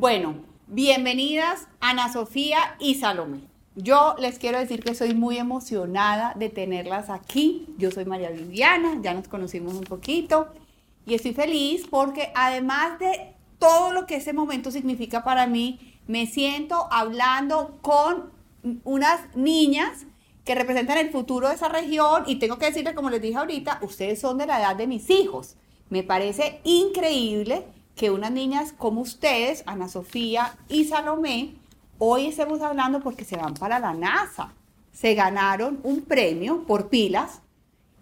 Bueno, bienvenidas Ana Sofía y Salomé. Yo les quiero decir que soy muy emocionada de tenerlas aquí. Yo soy María Viviana, ya nos conocimos un poquito y estoy feliz porque además de todo lo que ese momento significa para mí, me siento hablando con unas niñas que representan el futuro de esa región y tengo que decirles, como les dije ahorita, ustedes son de la edad de mis hijos. Me parece increíble que unas niñas como ustedes, Ana Sofía y Salomé, hoy estemos hablando porque se van para la NASA. Se ganaron un premio por pilas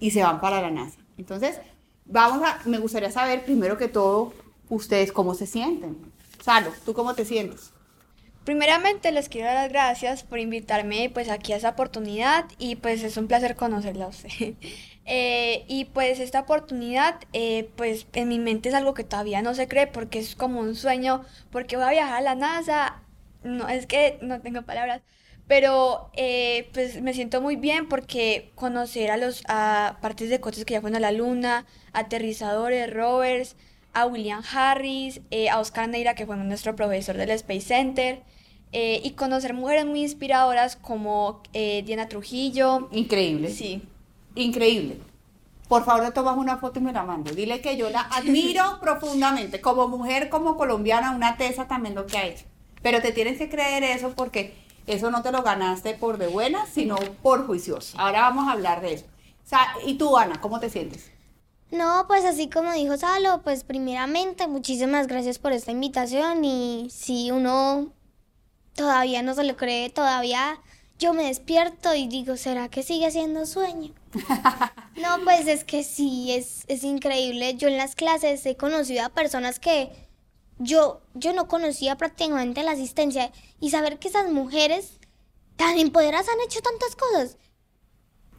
y se van para la NASA. Entonces, vamos a, me gustaría saber primero que todo, ustedes cómo se sienten. Salo, ¿tú cómo te sientes? Primeramente les quiero dar las gracias por invitarme pues aquí a esa oportunidad y pues es un placer conocerla a usted. Eh, y pues esta oportunidad eh, pues en mi mente es algo que todavía no se cree porque es como un sueño porque voy a viajar a la NASA. No, es que no tengo palabras. Pero eh, pues me siento muy bien porque conocer a los a partes de coches que ya fueron a la luna, aterrizadores, rovers, a William Harris, a Oscar Neira, que fue nuestro profesor del Space Center, y conocer mujeres muy inspiradoras como Diana Trujillo. Increíble. Sí increíble. Por favor, le tomas una foto y me la mando. Dile que yo la admiro profundamente. Como mujer, como colombiana, una tesa también lo que ha hecho. Pero te tienes que creer eso porque eso no te lo ganaste por de buena, sino por juicioso. Ahora vamos a hablar de eso. ¿Y tú, Ana, cómo te sientes? No, pues así como dijo Salo, pues primeramente muchísimas gracias por esta invitación y si uno todavía no se lo cree, todavía yo me despierto y digo, ¿será que sigue siendo sueño? no, pues es que sí, es, es increíble. Yo en las clases he conocido a personas que yo, yo no conocía prácticamente la asistencia y saber que esas mujeres tan empoderadas han hecho tantas cosas.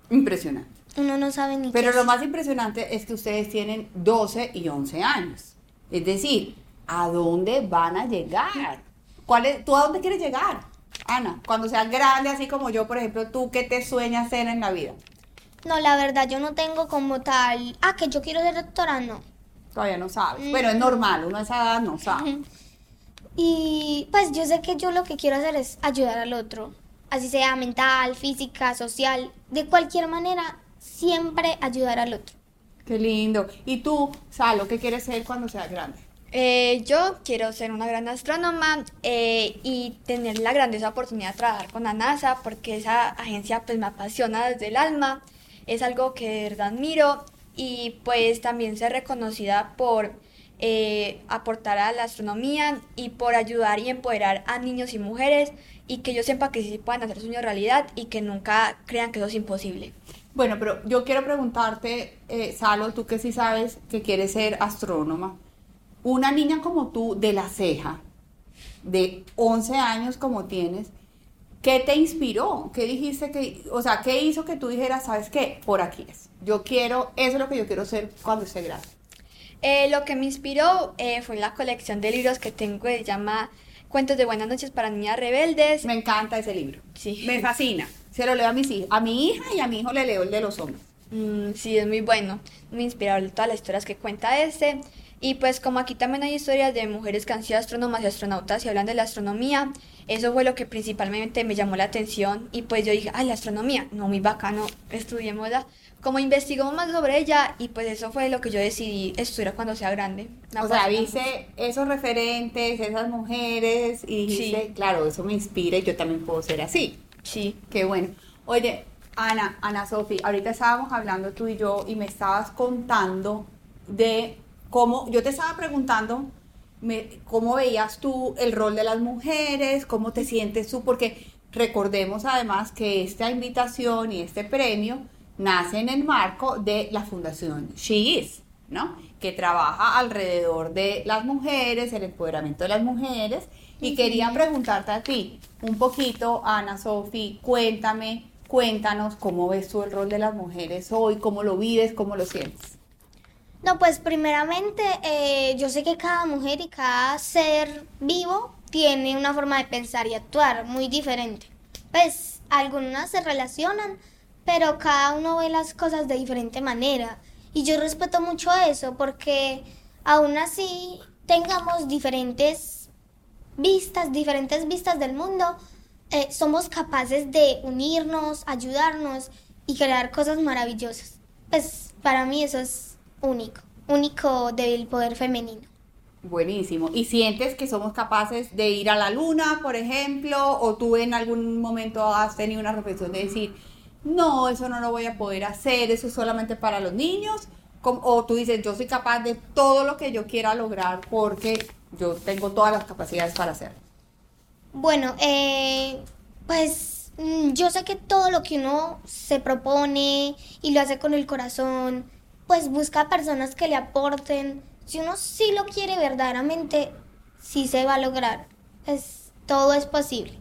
Impresionante. Uno no sabe ni Pero lo más impresionante es que ustedes tienen 12 y 11 años. Es decir, ¿a dónde van a llegar? ¿Cuál es, ¿Tú a dónde quieres llegar? Ana, cuando seas grande, así como yo, por ejemplo, ¿tú qué te sueñas ser en la vida? No, la verdad, yo no tengo como tal, ah, que yo quiero ser doctora, no. Todavía no sabes. Mm. Bueno, es normal, uno a esa edad no sabe. Y pues yo sé que yo lo que quiero hacer es ayudar al otro, así sea mental, física, social, de cualquier manera, siempre ayudar al otro. Qué lindo. ¿Y tú, Salo, qué quieres ser cuando seas grande? Eh, yo quiero ser una gran astrónoma eh, y tener la grandiosa oportunidad de trabajar con la NASA porque esa agencia pues me apasiona desde el alma, es algo que de verdad admiro y pues también ser reconocida por eh, aportar a la astronomía y por ayudar y empoderar a niños y mujeres y que ellos sepan que sí puedan hacer sueño realidad y que nunca crean que eso es imposible. Bueno, pero yo quiero preguntarte, Salo, tú que sí sabes que quieres ser astrónoma una niña como tú de la ceja, de 11 años como tienes, ¿qué te inspiró? ¿Qué dijiste que, o sea, qué hizo que tú dijeras, sabes qué, por aquí es? Yo quiero, eso es lo que yo quiero ser cuando esté grande. Eh, lo que me inspiró eh, fue la colección de libros que tengo, se llama Cuentos de Buenas noches para Niñas Rebeldes. Me encanta ese libro. Sí. Me fascina. Se lo leo a mis hijos, a mi hija y a mi hijo le leo el de los hombres. Mm, sí, es muy bueno. Muy inspirador todas las historias que cuenta este. Y pues como aquí también hay historias de mujeres que han sido astrónomas y astronautas y hablan de la astronomía, eso fue lo que principalmente me llamó la atención y pues yo dije, ay, la astronomía, no, muy bacano, estudiémosla. Como investigó más sobre ella y pues eso fue lo que yo decidí estudiar cuando sea grande. o sea, viste esos referentes, esas mujeres y dijiste, claro, eso me inspira y yo también puedo ser así. Sí. Qué bueno. Oye, Ana, Ana Sofi, ahorita estábamos hablando tú y yo y me estabas contando de cómo, yo te estaba preguntando cómo veías tú el rol de las mujeres, cómo te sientes tú, porque recordemos además que esta invitación y este premio nace en el marco de la fundación She Is, ¿no? Que trabaja alrededor de las mujeres, el empoderamiento de las mujeres. Y quería preguntarte a ti un poquito, Ana Sofi, cuéntame, cuéntanos cómo ves tú el rol de las mujeres hoy, cómo lo vives, cómo lo sientes. No, pues primeramente eh, yo sé que cada mujer y cada ser vivo tiene una forma de pensar y actuar muy diferente. Pues algunas se relacionan, pero cada uno ve las cosas de diferente manera. Y yo respeto mucho eso porque aún así tengamos diferentes vistas, diferentes vistas del mundo, eh, somos capaces de unirnos, ayudarnos y crear cosas maravillosas. Pues para mí eso es único, único del poder femenino. Buenísimo. ¿Y sientes que somos capaces de ir a la luna, por ejemplo? ¿O tú en algún momento has tenido una reflexión de decir, no, eso no lo voy a poder hacer, eso es solamente para los niños? O tú dices, yo soy capaz de todo lo que yo quiera lograr porque yo tengo todas las capacidades para hacerlo. Bueno, eh, pues mm, yo sé que todo lo que uno se propone y lo hace con el corazón, pues busca personas que le aporten si uno sí lo quiere verdaderamente, sí se va a lograr. Es, todo es posible.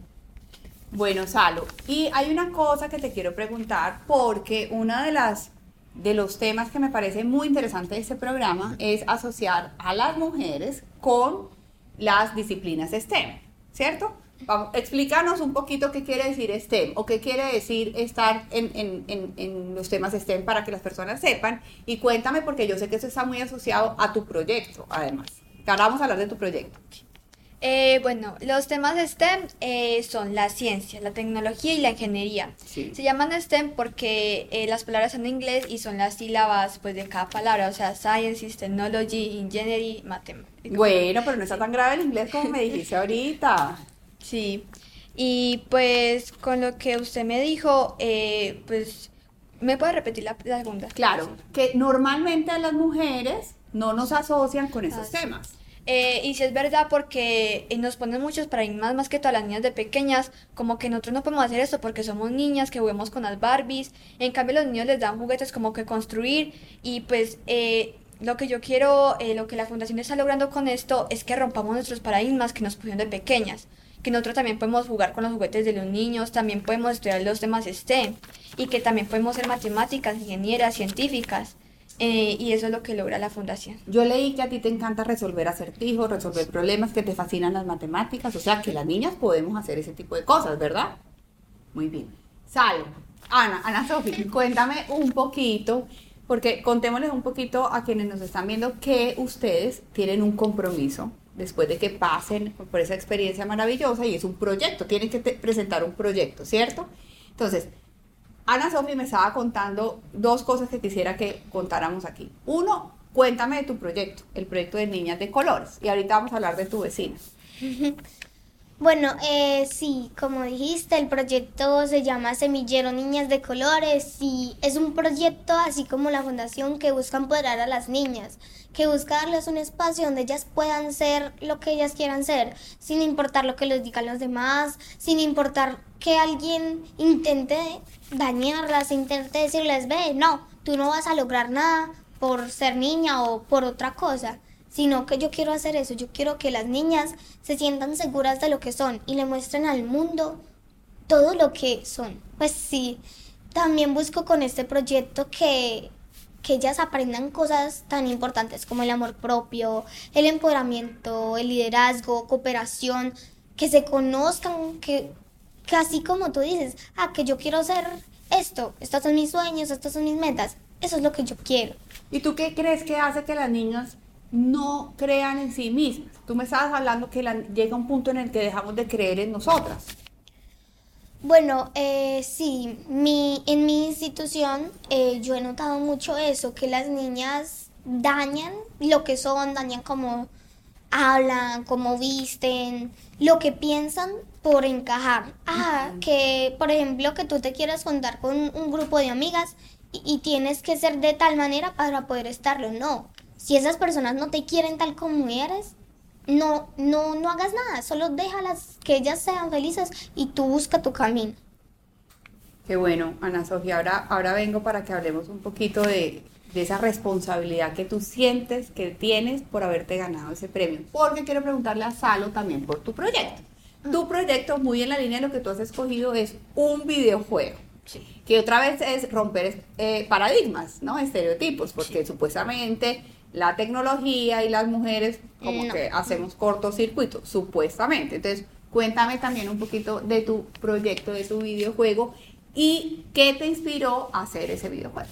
Bueno, Salo, y hay una cosa que te quiero preguntar porque una de las de los temas que me parece muy interesante de este programa es asociar a las mujeres con las disciplinas STEM, ¿cierto? Vamos, explícanos un poquito qué quiere decir STEM o qué quiere decir estar en, los temas STEM para que las personas sepan. Y cuéntame, porque yo sé que eso está muy asociado a tu proyecto, además. Ahora vamos a hablar de tu proyecto. Eh, bueno, los temas STEM eh, son la ciencia, la tecnología y la ingeniería. Se llaman STEM porque eh, las palabras son en inglés y son las sílabas pues, de cada palabra, o sea, Sciences, Technology, Engineering, Mathematics. Bueno, pero no está tan grave el inglés como me dijiste ahorita. Sí, y pues con lo que usted me dijo, eh, pues, ¿me puede repetir la, segunda? Claro, que normalmente a las mujeres no nos asocian con esos ah, temas. Eh, y si es verdad porque eh, nos ponen muchos paradigmas más que todas las niñas de pequeñas, como que nosotros no podemos hacer esto porque somos niñas que juguemos con las Barbies, en cambio los niños les dan juguetes como que construir y pues lo que yo quiero, lo que la fundación está logrando con esto es que rompamos nuestros paradigmas que nos pusieron de pequeñas que nosotros también podemos jugar con los juguetes de los niños, también podemos estudiar los temas STEM y que también podemos ser matemáticas, ingenieras, científicas. Eh, y eso es lo que logra la fundación. Yo leí que a ti te encanta resolver acertijos, resolver problemas, que te fascinan las matemáticas, o sea que las niñas podemos hacer ese tipo de cosas, ¿verdad? Muy bien. Sal, Ana, Ana Sofía, cuéntame un poquito, porque contémosles un poquito a quienes nos están viendo que ustedes tienen un compromiso después de que pasen por esa experiencia maravillosa y es un proyecto, tienen que presentar un proyecto, ¿cierto? Entonces, Ana Sofía me estaba contando dos cosas que quisiera que contáramos aquí. Uno, cuéntame de tu proyecto, el proyecto de Niñas de Colores. Y ahorita vamos a hablar de tu vecina. Bueno, eh, sí, como dijiste, el proyecto se llama Semillero Niñas de Colores y es un proyecto así como la fundación que busca empoderar a las niñas, que busca darles un espacio donde ellas puedan ser lo que ellas quieran ser, sin importar lo que les digan los demás, sin importar que alguien intente dañarlas, intente decirles, ve, no, tú no vas a lograr nada por ser niña o por otra cosa sino que yo quiero hacer eso, yo quiero que las niñas se sientan seguras de lo que son y le muestren al mundo todo lo que son. Pues sí, también busco con este proyecto que, que ellas aprendan cosas tan importantes como el amor propio, el empoderamiento, el liderazgo, cooperación, que se conozcan, que, que así como tú dices, ah, que yo quiero hacer esto, estos son mis sueños, estas son mis metas, eso es lo que yo quiero. ¿Y tú qué crees que hace que las niñas no crean en sí mismas. Tú me estabas hablando que llega un punto en el que dejamos de creer en nosotras. Bueno, eh, sí, mi, en mi institución eh, yo he notado mucho eso, que las niñas dañan lo que son, dañan como hablan, cómo visten, lo que piensan por encajar. Ah, que por ejemplo que tú te quieras contar con un grupo de amigas y, y, tienes que ser de tal manera para poder estarlo. No, si esas personas no te quieren tal como eres, no, no, no hagas nada, solo déjalas que ellas sean felices y tú busca tu camino. Qué bueno, Ana Sofía. Ahora, ahora vengo para que hablemos un poquito de, de esa responsabilidad que tú sientes que tienes por haberte ganado ese premio. Porque quiero preguntarle a Salo también por tu proyecto. Tu proyecto, muy en la línea de lo que tú has escogido, es un videojuego. Que otra vez es romper eh, paradigmas, ¿no? Estereotipos, porque supuestamente la tecnología y las mujeres como que hacemos cortocircuito, supuestamente. Entonces, cuéntame también un poquito de tu proyecto, de tu videojuego y qué te inspiró a hacer ese videojuego.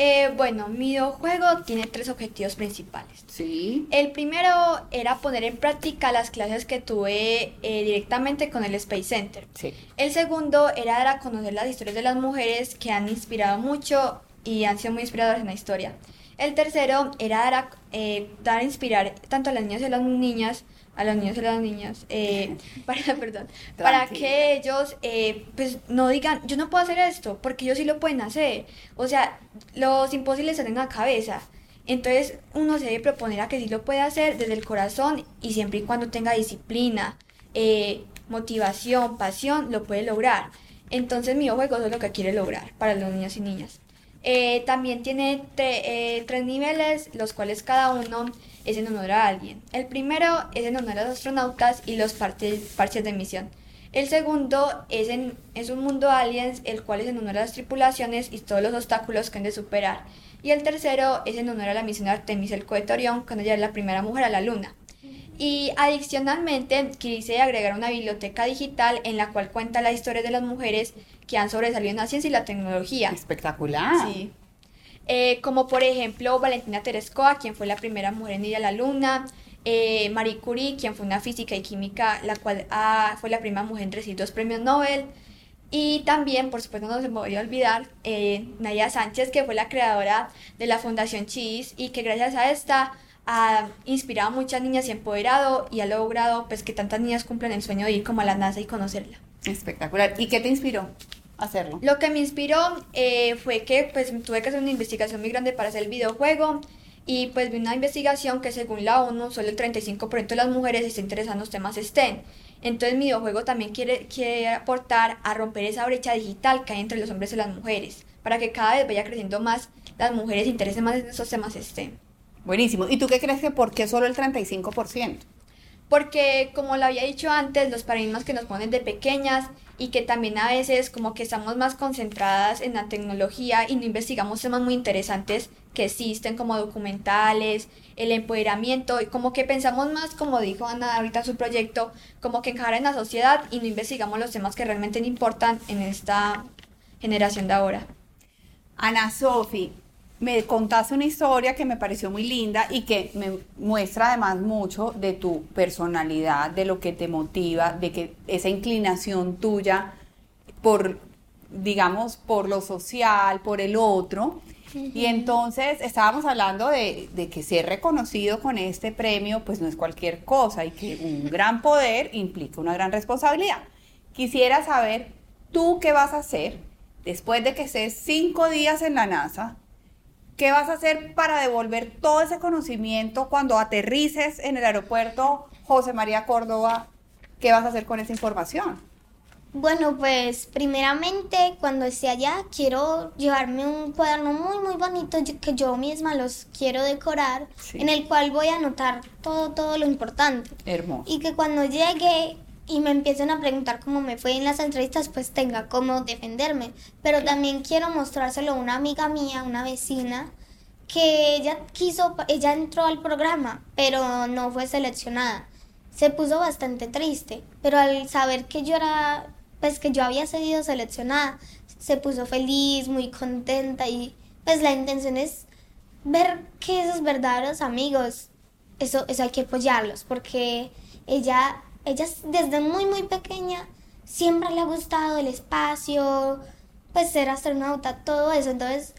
Eh, bueno, mi videojuego tiene tres objetivos principales. Sí. El primero era poner en práctica las clases que tuve eh, directamente con el Space Center. Sí. El segundo era dar a conocer las historias de las mujeres que han inspirado mucho y han sido muy inspiradoras en la historia. El tercero era dar a, eh, dar a inspirar tanto a las niñas y a las niñas, a los niños y a las niñas, eh, para, perdón, para que ellos eh, pues no digan, yo no puedo hacer esto, porque ellos sí lo pueden hacer. O sea, los imposibles están en la cabeza. Entonces uno se debe proponer a que sí lo puede hacer desde el corazón y siempre y cuando tenga disciplina, eh, motivación, pasión, lo puede lograr. Entonces mi juego es lo que quiere lograr para los niños y niñas. Eh, también tiene eh, tres niveles, los cuales cada uno es en honor a alguien. El primero es en honor a los astronautas y los parches, de misión. El segundo es, en, es un mundo aliens, el cual es en honor a las tripulaciones y todos los obstáculos que han de superar. Y el tercero es en honor a la misión Artemis, el cohete Orión, cuando es la primera mujer a la luna. Y adicionalmente quise agregar una biblioteca digital en la cual cuenta la historia de las mujeres que han sobresalido en la ciencia y la tecnología. Espectacular. Sí. Eh, como por ejemplo Valentina Tereskova, quien fue la primera mujer en ir a la luna, eh, Marie Curie, quien fue una física y química, la cual ah, fue la primera mujer en recibir dos premios Nobel, y también, por supuesto, no se me voy a olvidar, eh, Nadia Sánchez, que fue la creadora de la Fundación Chis y que gracias a esta ha inspirado a muchas niñas y empoderado y ha logrado pues que tantas niñas cumplan el sueño de ir como a la NASA y conocerla. Espectacular. ¿Y qué te inspiró hacerlo? Lo que me inspiró eh, fue que pues tuve que hacer una investigación muy grande para hacer el videojuego y pues vi una investigación que según la ONU solo el 35% de las mujeres está interesadas en los temas STEM. Entonces mi videojuego también quiere, quiere aportar a romper esa brecha digital que hay entre los hombres y las mujeres, para que cada vez vaya creciendo más las mujeres se interesen más en esos temas STEM. Buenísimo. ¿Y tú qué crees que por qué solo el 35%? Porque, como lo había dicho antes, los paradigmas que nos ponen de pequeñas y que también a veces como que estamos más concentradas en la tecnología y no investigamos temas muy interesantes que existen como documentales, el empoderamiento y como que pensamos más, como dijo Ana ahorita en su proyecto, como que encajar en la sociedad y no investigamos los temas que realmente importan en esta generación de ahora. Ana Sofi, me contaste una historia que me pareció muy linda y que me muestra además mucho de tu personalidad, de lo que te motiva, de que esa inclinación tuya por, digamos, por lo social, por el otro. Y entonces estábamos hablando de, de que ser reconocido con este premio pues no es cualquier cosa y que un gran poder implica una gran responsabilidad. Quisiera saber tú qué vas a hacer después de que estés cinco días en la NASA, ¿qué vas a hacer para devolver todo ese conocimiento cuando aterrices en el aeropuerto José María Córdoba? ¿Qué vas a hacer con esa información? Bueno, pues primeramente cuando esté allá quiero llevarme un cuaderno muy muy bonito que yo misma los quiero decorar, Sí. en el cual voy a anotar todo todo lo importante Hermoso. y que cuando llegue y me empiecen a preguntar cómo me fue en las entrevistas, pues tenga cómo defenderme. Pero también quiero mostrárselo a una amiga mía, una vecina, que ella quiso, ella entró al programa, pero no fue seleccionada. Se puso bastante triste, pero al saber que yo era, pues que yo había sido seleccionada, se puso feliz, muy contenta y pues la intención es ver que esos verdaderos amigos, eso, eso hay que apoyarlos, porque ella, ella desde muy muy pequeña siempre le ha gustado el espacio, pues ser astronauta, todo eso. Entonces,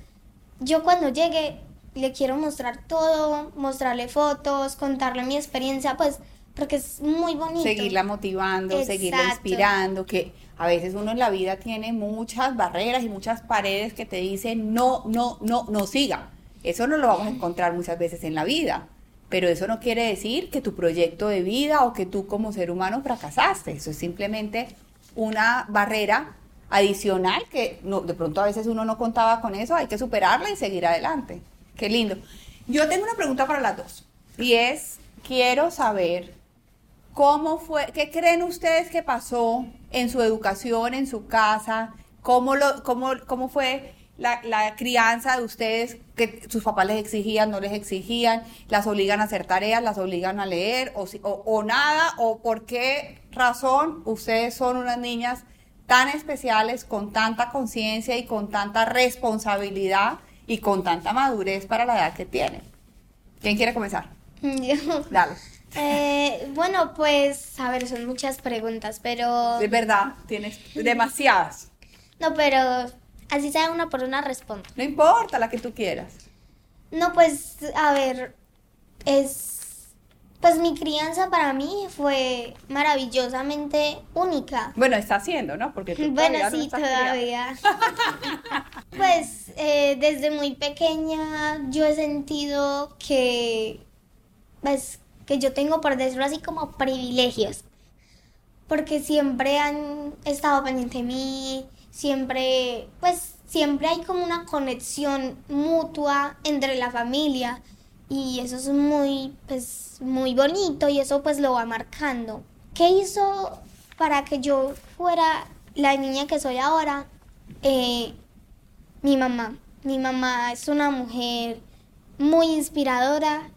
yo cuando llegue le quiero mostrar todo, mostrarle fotos, contarle mi experiencia, pues porque es muy bonito. Seguirla motivando, seguirla inspirando, que a veces uno en la vida tiene muchas barreras y muchas paredes que te dicen no, no, no, no siga. Eso no lo vamos a encontrar muchas veces en la vida, pero eso no quiere decir que tu proyecto de vida o que tú como ser humano fracasaste. Eso es simplemente una barrera adicional que de pronto a veces uno no contaba con eso, hay que superarla y seguir adelante. Qué lindo. Yo tengo una pregunta para las dos y es, quiero saber ¿Cómo fue, qué creen ustedes que pasó en su educación, en su casa? ¿Cómo, lo, cómo, cómo fue la, la crianza de ustedes? ¿Que sus papás les exigían, no les exigían? ¿Las obligan a hacer tareas, las obligan a leer? ¿O, o, o nada? ¿O por qué razón ustedes son unas niñas tan especiales, con tanta conciencia y con tanta responsabilidad? y con tanta madurez para la edad que tiene. ¿Quién quiere comenzar? Yo. Dale. Eh, bueno, pues, a ver, son muchas preguntas, pero... Es verdad, tienes demasiadas. No, pero así sea una por una respondo. No importa la que tú quieras. No, pues, a ver, es... Pues mi crianza para mí fue maravillosamente única. Bueno, está haciendo, ¿no? Porque tú Bueno, no sí, estás todavía. pues eh, desde muy pequeña yo he sentido que, pues, que yo tengo, por decirlo así, como privilegios. Porque siempre han estado pendiente de mí, siempre, pues, siempre hay como una conexión mutua entre la familia. Y eso es muy, pues, muy bonito y eso pues lo va marcando. ¿Qué hizo para que yo fuera la niña que soy ahora? Eh, mi mamá. Mi mamá es una mujer muy inspiradora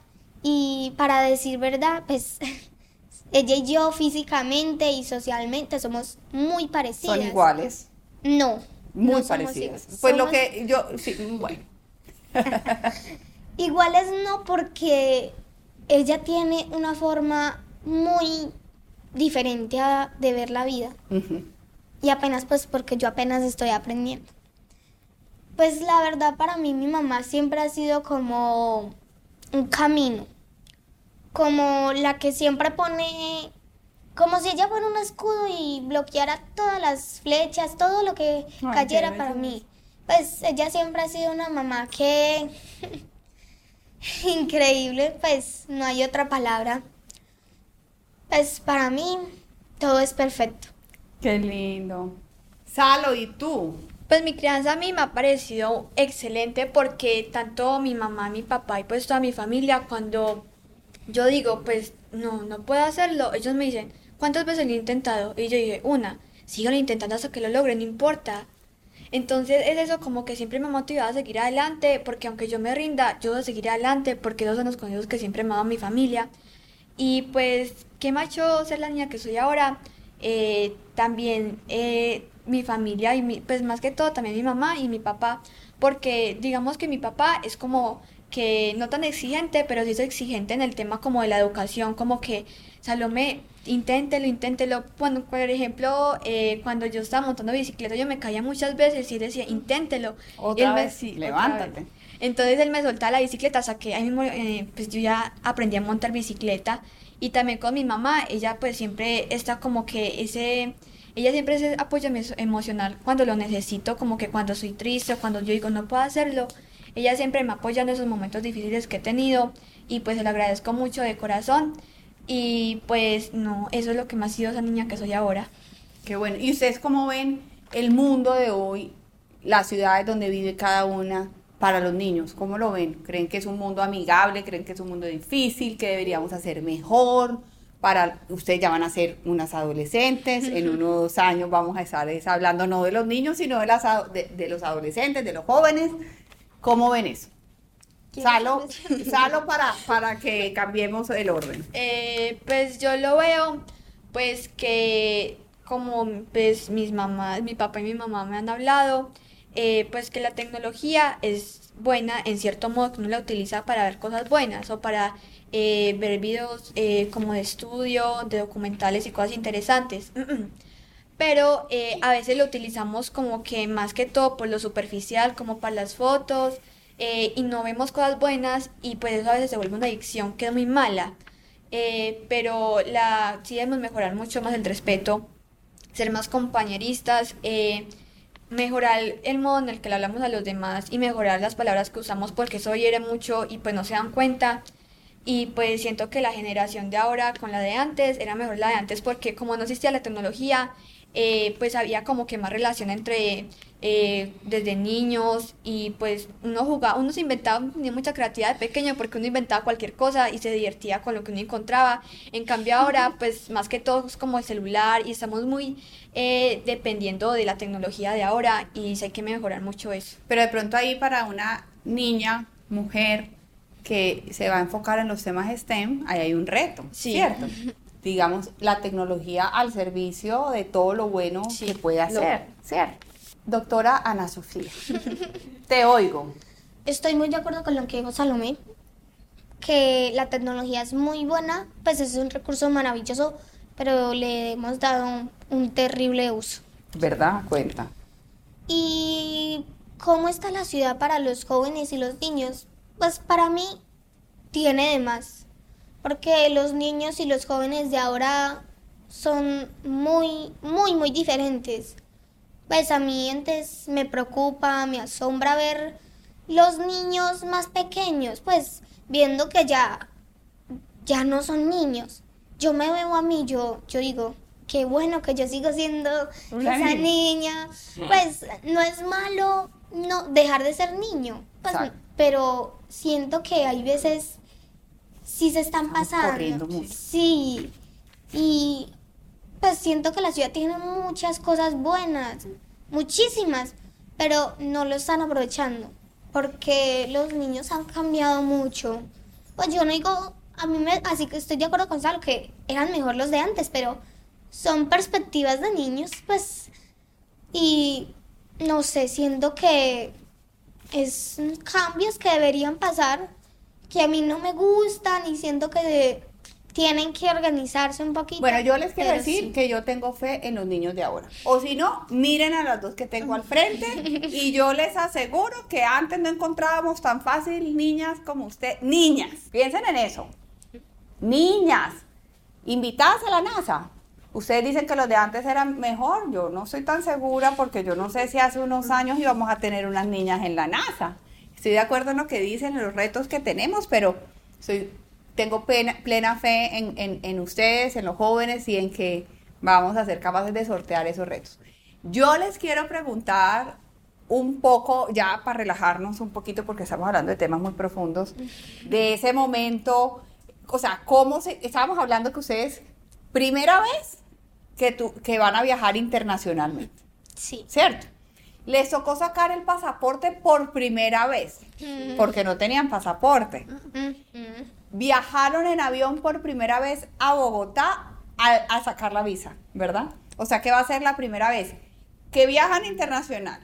y para decir verdad, pues ella y yo físicamente y socialmente somos muy parecidas. Son iguales, No. muy no somos parecidas. iguales. Pues lo Somos- que yo, sí, bueno. Iguales no porque ella tiene una forma muy diferente a- de ver la vida. Y apenas pues porque yo apenas estoy aprendiendo. Pues la verdad para mí mi mamá siempre ha sido como un camino. Como la que siempre pone, como si ella fuera un escudo y bloqueara todas las flechas, todo lo que Ay, cayera para mí. Pues ella siempre ha sido una mamá que... Increíble, pues no hay otra palabra. Pues para mí todo es perfecto. Qué lindo. Salo, ¿y tú? Pues mi crianza a mí me ha parecido excelente porque tanto mi mamá, mi papá y pues toda mi familia, cuando yo digo, pues no, no puedo hacerlo, ellos me dicen, ¿cuántas veces lo he intentado? Y yo dije, una, síganlo intentando hasta que lo logren, no importa. Entonces es eso como que siempre me ha motivado a seguir adelante, porque aunque yo me rinda, yo voy a seguir adelante, porque esos son los consejos que siempre me ha mi familia. Y pues, ¿qué hecho ser la niña que soy ahora? Eh, también eh, mi familia y mi- pues más que todo también mi mamá y mi papá, porque digamos que mi papá es como que no tan exigente, pero sí es exigente en el tema como de la educación, como que Salomé, inténtelo, inténtelo. Bueno, por ejemplo, eh, cuando yo estaba montando bicicleta, yo me caía muchas veces y decía, inténtelo. Otra él me- vez, sí, otra levántate. vez. Entonces él me soltaba la bicicleta, hasta que ahí mismo, eh, pues yo ya aprendí a montar bicicleta. Y también con mi mamá, ella pues siempre está como que ese, ella siempre apoyo emo- emocional cuando lo necesito, como que cuando soy triste o cuando yo digo no puedo hacerlo. Ella siempre me apoya en esos momentos difíciles que he tenido y pues se lo agradezco mucho de corazón. Y pues no, eso es lo que me ha sido esa niña que soy ahora. Qué bueno. ¿Y ustedes cómo ven el mundo de hoy, las ciudades donde vive cada una para los niños? ¿Cómo lo ven? ¿Creen que es un mundo amigable? ¿Creen que es un mundo difícil? ¿Que deberíamos hacer mejor? Para ustedes ya van a ser unas adolescentes, en unos años vamos a estar es, hablando no de los niños, sino de, las, de los adolescentes, de los jóvenes. ¿Cómo ven eso? Salo, Salo para, para que cambiemos el orden. Eh, pues yo lo veo, pues que como pues mis mamás, mi papá y mi mamá me han hablado, eh, pues que la tecnología es buena en cierto modo que uno la utiliza para ver cosas buenas o para eh, ver videos eh, como de estudio, de documentales y cosas interesantes. Pero eh, a veces lo utilizamos como que más que todo por lo superficial, como para las fotos, eh, y no vemos cosas buenas y pues eso a veces se vuelve una adicción que es muy mala. Eh, pero la, sí debemos mejorar mucho más el respeto, ser más compañeristas, eh, mejorar el modo en el que le hablamos a los demás y mejorar las palabras que usamos porque eso hiere mucho y pues no se dan cuenta. Y pues siento que la generación de ahora con la de antes era mejor la de antes porque como no existía la tecnología, eh, pues había como que más relación entre eh, desde niños y pues uno jugaba, uno se inventaba, tenía mucha creatividad de pequeño porque uno inventaba cualquier cosa y se divertía con lo que uno encontraba. En cambio ahora pues más que todo es como el celular y estamos muy eh, dependiendo de la tecnología de ahora y hay que mejorar mucho eso. Pero de pronto ahí para una niña, mujer, que se va a enfocar en los temas STEM, ahí hay un reto, Sí. ¿cierto? Digamos, la tecnología al servicio de todo lo bueno Sí, que puede lo- hacer. Doctora Ana Sofía, te oigo. estoy muy de acuerdo con lo que dijo Salomé, que la tecnología es muy buena, pues es un recurso maravilloso, pero le hemos dado un, un terrible uso. ¿Verdad? Cuenta. ¿Y cómo está la ciudad para los jóvenes y los niños? Pues para mí tiene de más, porque los niños y los jóvenes de ahora son muy, muy, muy diferentes. Pues a mí antes me preocupa, me asombra ver los niños más pequeños, pues viendo que ya, ya no son niños. Yo me veo a mí, yo, yo digo, qué bueno que yo sigo siendo Una esa niña. niña. Pues no es malo no dejar de ser niño, pues, pero siento que hay veces sí se están Estamos pasando. corriendo mucho. Sí, y pues siento que la ciudad tiene muchas cosas buenas, muchísimas, pero no lo están aprovechando porque los niños han cambiado mucho. Pues yo no digo, a mí me, así que estoy de acuerdo con Salo que eran mejor los de antes, pero son perspectivas de niños, pues, y no sé, siento que es cambios que deberían pasar, que a mí no me gustan y siento que de- tienen que organizarse un poquito. Bueno, yo les quiero decir sí. que yo tengo fe en los niños de ahora. O si no, miren a las dos que tengo al frente y yo les aseguro que antes no encontrábamos tan fácil niñas como usted. Niñas, piensen en eso. Niñas, invitadas a la NASA. Ustedes dicen que los de antes eran mejor. Yo no estoy tan segura porque yo no sé si hace unos años íbamos a tener unas niñas en la NASA. Estoy de acuerdo en lo que dicen, en los retos que tenemos, pero soy, tengo plena, plena fe en, en- en ustedes, en los jóvenes y en que vamos a ser capaces de sortear esos retos. Yo les quiero preguntar un poco, ya para relajarnos un poquito, porque estamos hablando de temas muy profundos, de ese momento, o sea, cómo se, estábamos hablando que ustedes, primera vez que, tú, que van a viajar internacionalmente, Sí. ¿cierto? Les tocó sacar el pasaporte por primera vez, porque no tenían pasaporte. Ujú. Viajaron en avión por primera vez a Bogotá a, a sacar la visa, ¿verdad? O sea que va a ser la primera vez que viajan internacional,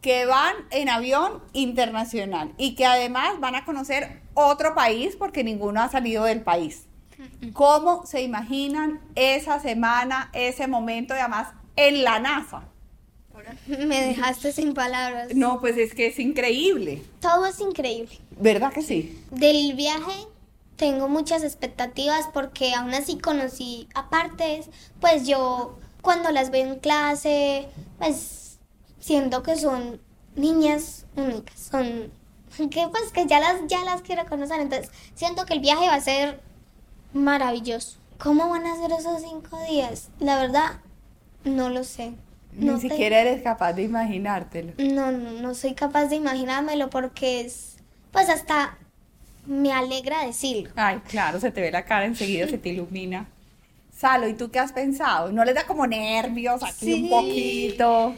que van en avión internacional y que además van a conocer otro país porque ninguno ha salido del país. ¿Cómo se imaginan esa semana, ese momento y además en la NASA? Me dejaste sin palabras. No, pues es que es increíble. Todo es increíble. ¿Verdad que sí? Del viaje tengo muchas expectativas porque aún así conocí aparte, pues yo cuando las veo en clase, pues siento que son niñas únicas, son que pues que ya las ya las quiero conocer, entonces siento que el viaje va a ser maravilloso. ¿Cómo van a ser esos cinco días? La verdad, no lo sé. No Ni te- siquiera eres capaz de imaginártelo. no, no, no soy capaz de imaginármelo porque es, pues hasta me alegra decirlo. Ay, claro, se te ve la cara enseguida, se te ilumina. Salo, ¿y tú qué has pensado? ¿No les da como nervios aquí un poquito?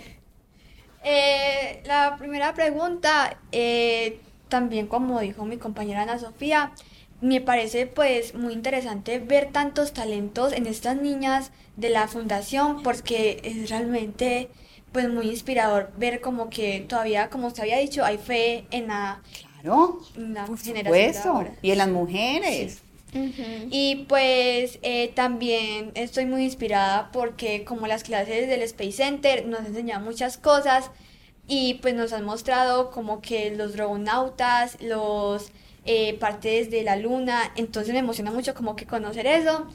Eh, la primera pregunta, eh, también como dijo mi compañera Ana Sofía, me parece pues muy interesante ver tantos talentos en estas niñas de la fundación porque es realmente pues muy inspirador ver como que todavía, como usted había dicho, hay fe en la, Claro, en la por generación. Y en las mujeres. Y pues eh, también estoy muy inspirada porque como las clases del Space Center nos enseñan muchas cosas y pues nos han mostrado como que los robonautas, los eh, partes de la luna, entonces me emociona mucho como que conocer eso.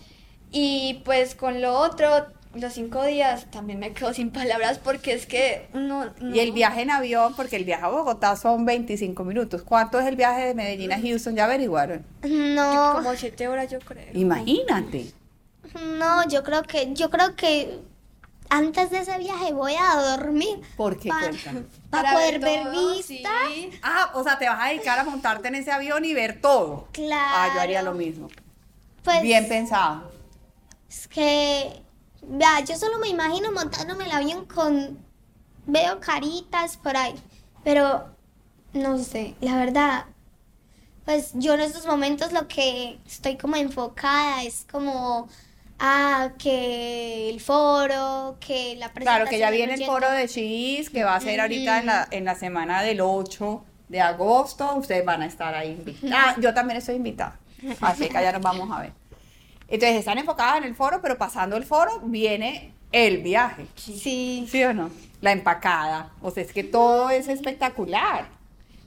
Y pues con lo otro, los cinco días también me quedo sin palabras porque es que uno... Y el no- viaje en avión, porque el viaje a Bogotá son 25 minutos. ¿Cuánto es el viaje de Medellín a Houston? ¿Ya averiguaron? No, Como siete horas yo creo. Imagínate. no, yo creo que, yo creo que antes de ese viaje voy a dormir ¿Por qué? Pa- Cuéntame. para poder ver todo, vista. sí. Ah, o sea, te vas a dedicar a montarte en ese avión y ver todo. Claro. Ah, yo haría lo mismo. Pues, Bien pensado. Es que, vea, yo solo me imagino montándome el avión con, veo caritas por ahí, pero no sé, la verdad, pues yo en estos momentos lo que estoy como enfocada es como, ah, que el foro, que la presentación. Claro, que ya viene el foro de Chis, que va a ser ahorita en la, en la semana del 8 de agosto. Ustedes van a estar ahí invitados. Yo también estoy invitada. Así que allá nos vamos a ver. Entonces están enfocadas en el foro, pero pasando el foro viene el viaje. Sí. ¿Sí o no? La empacada. O sea, es que todo es espectacular.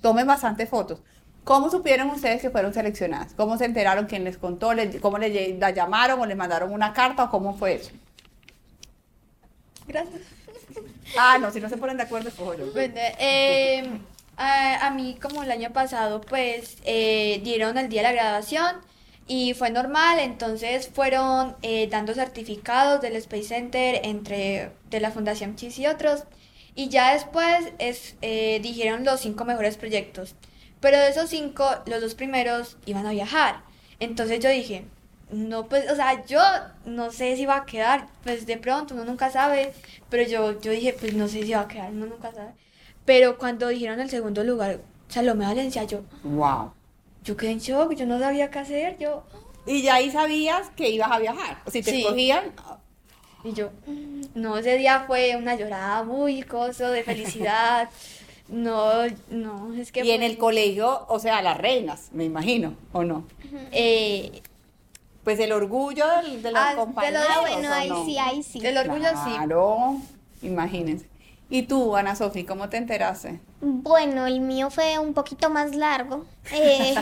Tomen bastantes fotos. ¿Cómo supieron ustedes que fueron seleccionadas? ¿Cómo se enteraron? ¿Quién les contó? ¿Les- ¿Cómo les la llamaron o les mandaron una carta o cómo fue eso? Gracias. Ah, no, si no se ponen de acuerdo, cojo yo. Bueno, eh, a, a mí como el año pasado pues eh, dieron el día de la graduación y fue normal, entonces fueron eh, dando certificados del Space Center entre de la Fundación CHIS y otros y ya después es, eh, dijeron los cinco mejores proyectos, pero de esos cinco los dos primeros iban a viajar, entonces yo dije, no, pues, o sea, yo no sé si va a quedar, pues de pronto uno nunca sabe, pero yo, yo dije, pues no sé si va a quedar, uno nunca sabe. Pero cuando dijeron el segundo lugar, Salomé Valencia, yo, Wow. yo quedé en shock, yo no sabía qué hacer, yo, Y ya ahí sabías que ibas a viajar. O si te Sí. escogían, y yo, no, ese día fue una llorada muy coso de felicidad, no, no, es que... y en fue- el colegio, o sea, las reinas, me imagino, ¿o no? eh, Pues el orgullo de los Ah, de los- compañeros. Ah, bueno, ¿o ahí no? sí, ahí sí. el orgullo sí. Claro, imagínense. ¿Y tú, Ana Sofía, cómo te enteraste? Bueno, el mío fue un poquito más largo. Eh,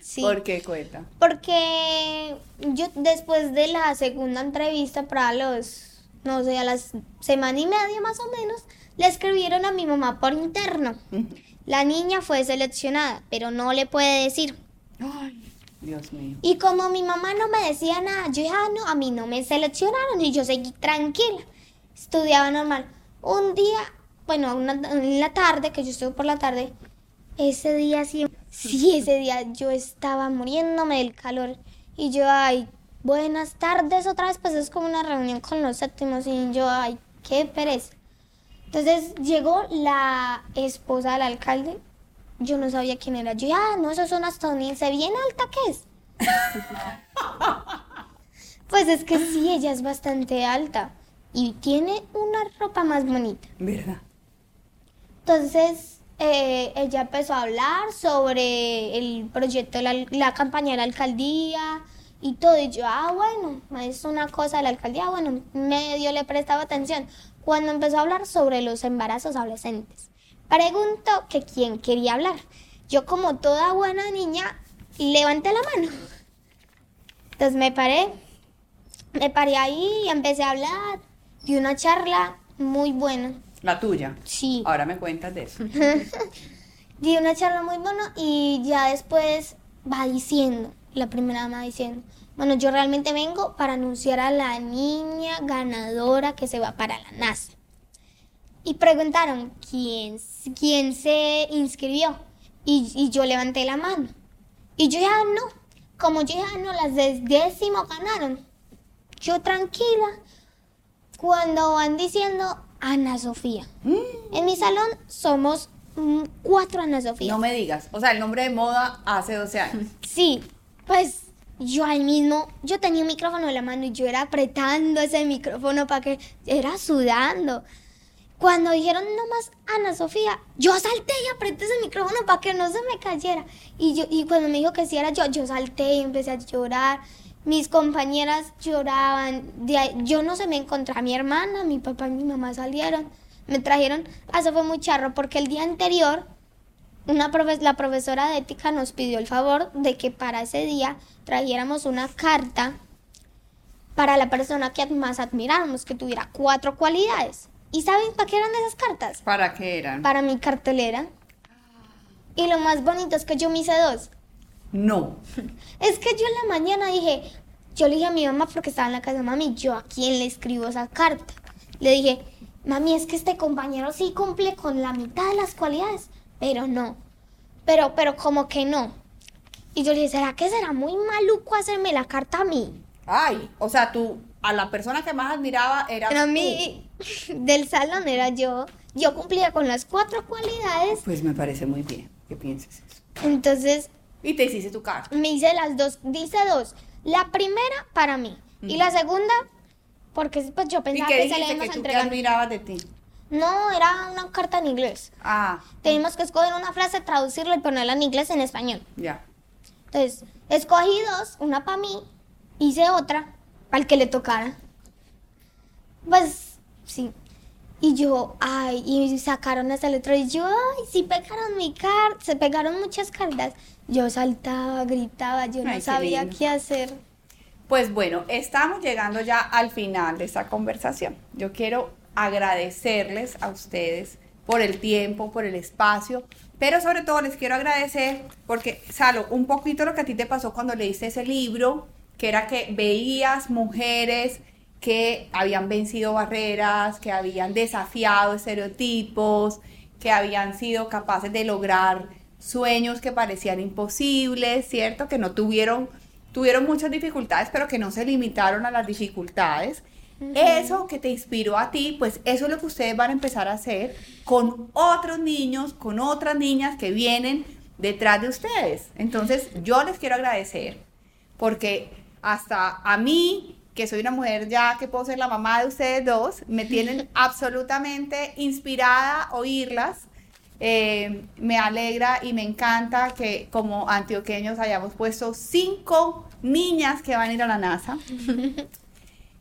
sí. ¿Por qué cuenta? Porque yo después de la segunda entrevista para los, no sé, a las semana y media más o menos, le escribieron a mi mamá por interno. La niña fue seleccionada, pero no le puede decir. Ay, Dios mío. Y como mi mamá no me decía nada, yo dije, ah, no, a mí no me seleccionaron y yo seguí tranquila. Estudiaba normal. Un día, bueno, una- en la tarde, que yo estuve por la tarde, ese día sí, sí, ese día yo estaba muriéndome del calor. Y yo, ay, buenas tardes otra vez, pues es como una reunión con los séptimos y yo, ay, qué pereza. Entonces llegó la esposa del alcalde. Yo no sabía quién era. Yo, ah, no, eso es una estadounidense bien alta que es. pues es que sí, ella es bastante alta y tiene una ropa más bonita. ¿Verdad? Entonces eh, ella empezó a hablar sobre el proyecto la, la campaña de la alcaldía y todo. Y yo, ah, bueno, es una cosa de la alcaldía. Bueno, medio le prestaba atención. Cuando empezó a hablar sobre los embarazos adolescentes, preguntó que quién quería hablar. Yo, como toda buena niña, levanté la mano. Entonces me paré, me paré ahí y empecé a hablar. Di una charla muy buena. La tuya. Sí. Ahora me cuentas de eso. Di una charla muy buena y ya después va diciendo, la primera va diciendo, bueno, yo realmente vengo para anunciar a la niña ganadora que se va para la NASA. Y preguntaron quién, quién se inscribió. Y, y yo levanté la mano. Y yo ya no. Como yo ya no, las de décimo ganaron. Yo tranquila. Cuando van diciendo Ana Sofía. En mi salón somos mm, cuatro Ana Sofía. No me digas. O sea, el nombre de moda hace 12 años. Sí, pues yo ahí mismo, yo tenía un micrófono en la mano y yo era apretando ese micrófono para que era sudando. Cuando dijeron nomás Ana Sofía, yo salté y apreté ese micrófono para que no se me cayera. Y yo y cuando me dijo que sí era yo, yo salté y empecé a llorar. Mis compañeras lloraban. Yo no se me encontré mi hermana, mi papá y mi mamá salieron. Me trajeron, ah, eso fue muy charro porque el día anterior una la profesora de ética nos pidió el favor de que para ese día trajéramos una carta para la persona que más admiráramos, que tuviera cuatro cualidades. ¿Y saben para qué eran esas cartas? ¿Para qué eran? Para mi cartelera. Y lo más bonito es que yo me hice dos. No. Es que yo en la mañana dije, yo le dije a mi mamá porque estaba en la casa, mami, ¿yo a quién le escribo esa carta? Le dije, mami, es que este compañero sí cumple con la mitad de las cualidades, pero no. Pero, pero como que no. Y yo le dije, ¿será que será muy maluco hacerme la carta a mí? Ay, o sea, tú, a la persona que más admiraba era Pero a tú. mí, del salón era yo. Yo cumplía con las cuatro cualidades, Pues me parece muy bien que pienses eso. entonces Y te hiciste tu carta. me hice las dos, dice dos. La primera para mí y la segunda porque pues yo ¿Y pensaba qué que se le que a tú te admirabas de ti? No, era una carta en inglés. Ah, Teníamos que escoger una frase, traducirla y ponerla en inglés en español. ya. Entonces, escogí dos, una para mí, hice otra para el que le tocara. Pues, sí. Y yo, ay, y sacaron esa letra y yo, ay, sí pegaron mi carta, se pegaron muchas cartas. Yo saltaba, gritaba, yo Ay, no qué sabía lindo. qué hacer. Pues bueno, estamos llegando ya al final de esta conversación. Yo quiero agradecerles a ustedes por el tiempo, por el espacio, pero sobre todo les quiero agradecer porque, Salo, un poquito lo que a ti te pasó cuando leíste ese libro, que era que veías mujeres que habían vencido barreras, que habían desafiado estereotipos, que habían sido capaces de lograr sueños que parecían imposibles, ¿cierto? Que no tuvieron tuvieron muchas dificultades, pero que no se limitaron a las dificultades. Eso que te inspiró a ti, pues eso es lo que ustedes van a empezar a hacer con otros niños, con otras niñas que vienen detrás de ustedes. Entonces, yo les quiero agradecer porque hasta a mí, que soy una mujer ya que puedo ser la mamá de ustedes dos, me tienen absolutamente inspirada a oírlas. Eh, me alegra y me encanta que como antioqueños hayamos puesto cinco niñas que van a ir a la NASA.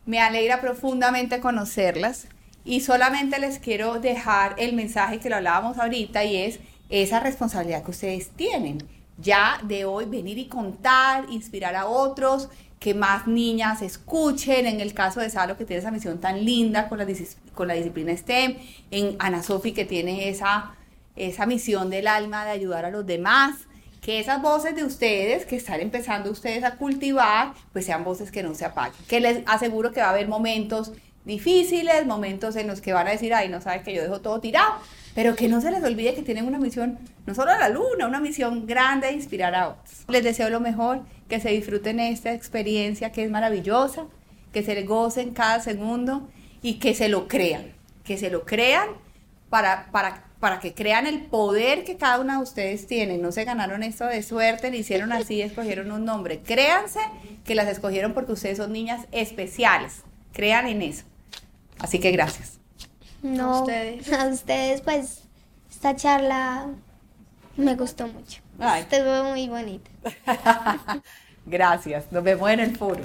Me alegra profundamente conocerlas y solamente les quiero dejar el mensaje que lo hablábamos ahorita y es esa responsabilidad que ustedes tienen. Ya de hoy venir y contar, inspirar a otros, que más niñas escuchen, en el caso de Salo que tiene esa misión tan linda con la, con la disciplina STEM, en Ana Sofi que tiene esa, esa misión del alma de ayudar a los demás, que esas voces de ustedes que están empezando ustedes a cultivar, pues sean voces que no se apaguen. Que les aseguro que va a haber momentos difíciles, momentos en los que van a decir, ay, no sabe que yo dejo todo tirado, pero que no se les olvide que tienen una misión, no solo a la luna, una misión grande de inspirar a otros. Les deseo lo mejor, que se disfruten esta experiencia que es maravillosa, que se gocen cada segundo y que se lo crean, que se lo crean para, para, para que crean el poder que cada una de ustedes tiene. No se ganaron esto de suerte, ni hicieron así, escogieron un nombre. Créanse que las escogieron porque ustedes son niñas especiales. Crean en eso. Así que gracias. No, A ustedes. a ustedes, pues, esta charla me gustó mucho. Ay. Estuvo muy bonita. Gracias. Nos vemos en el foro.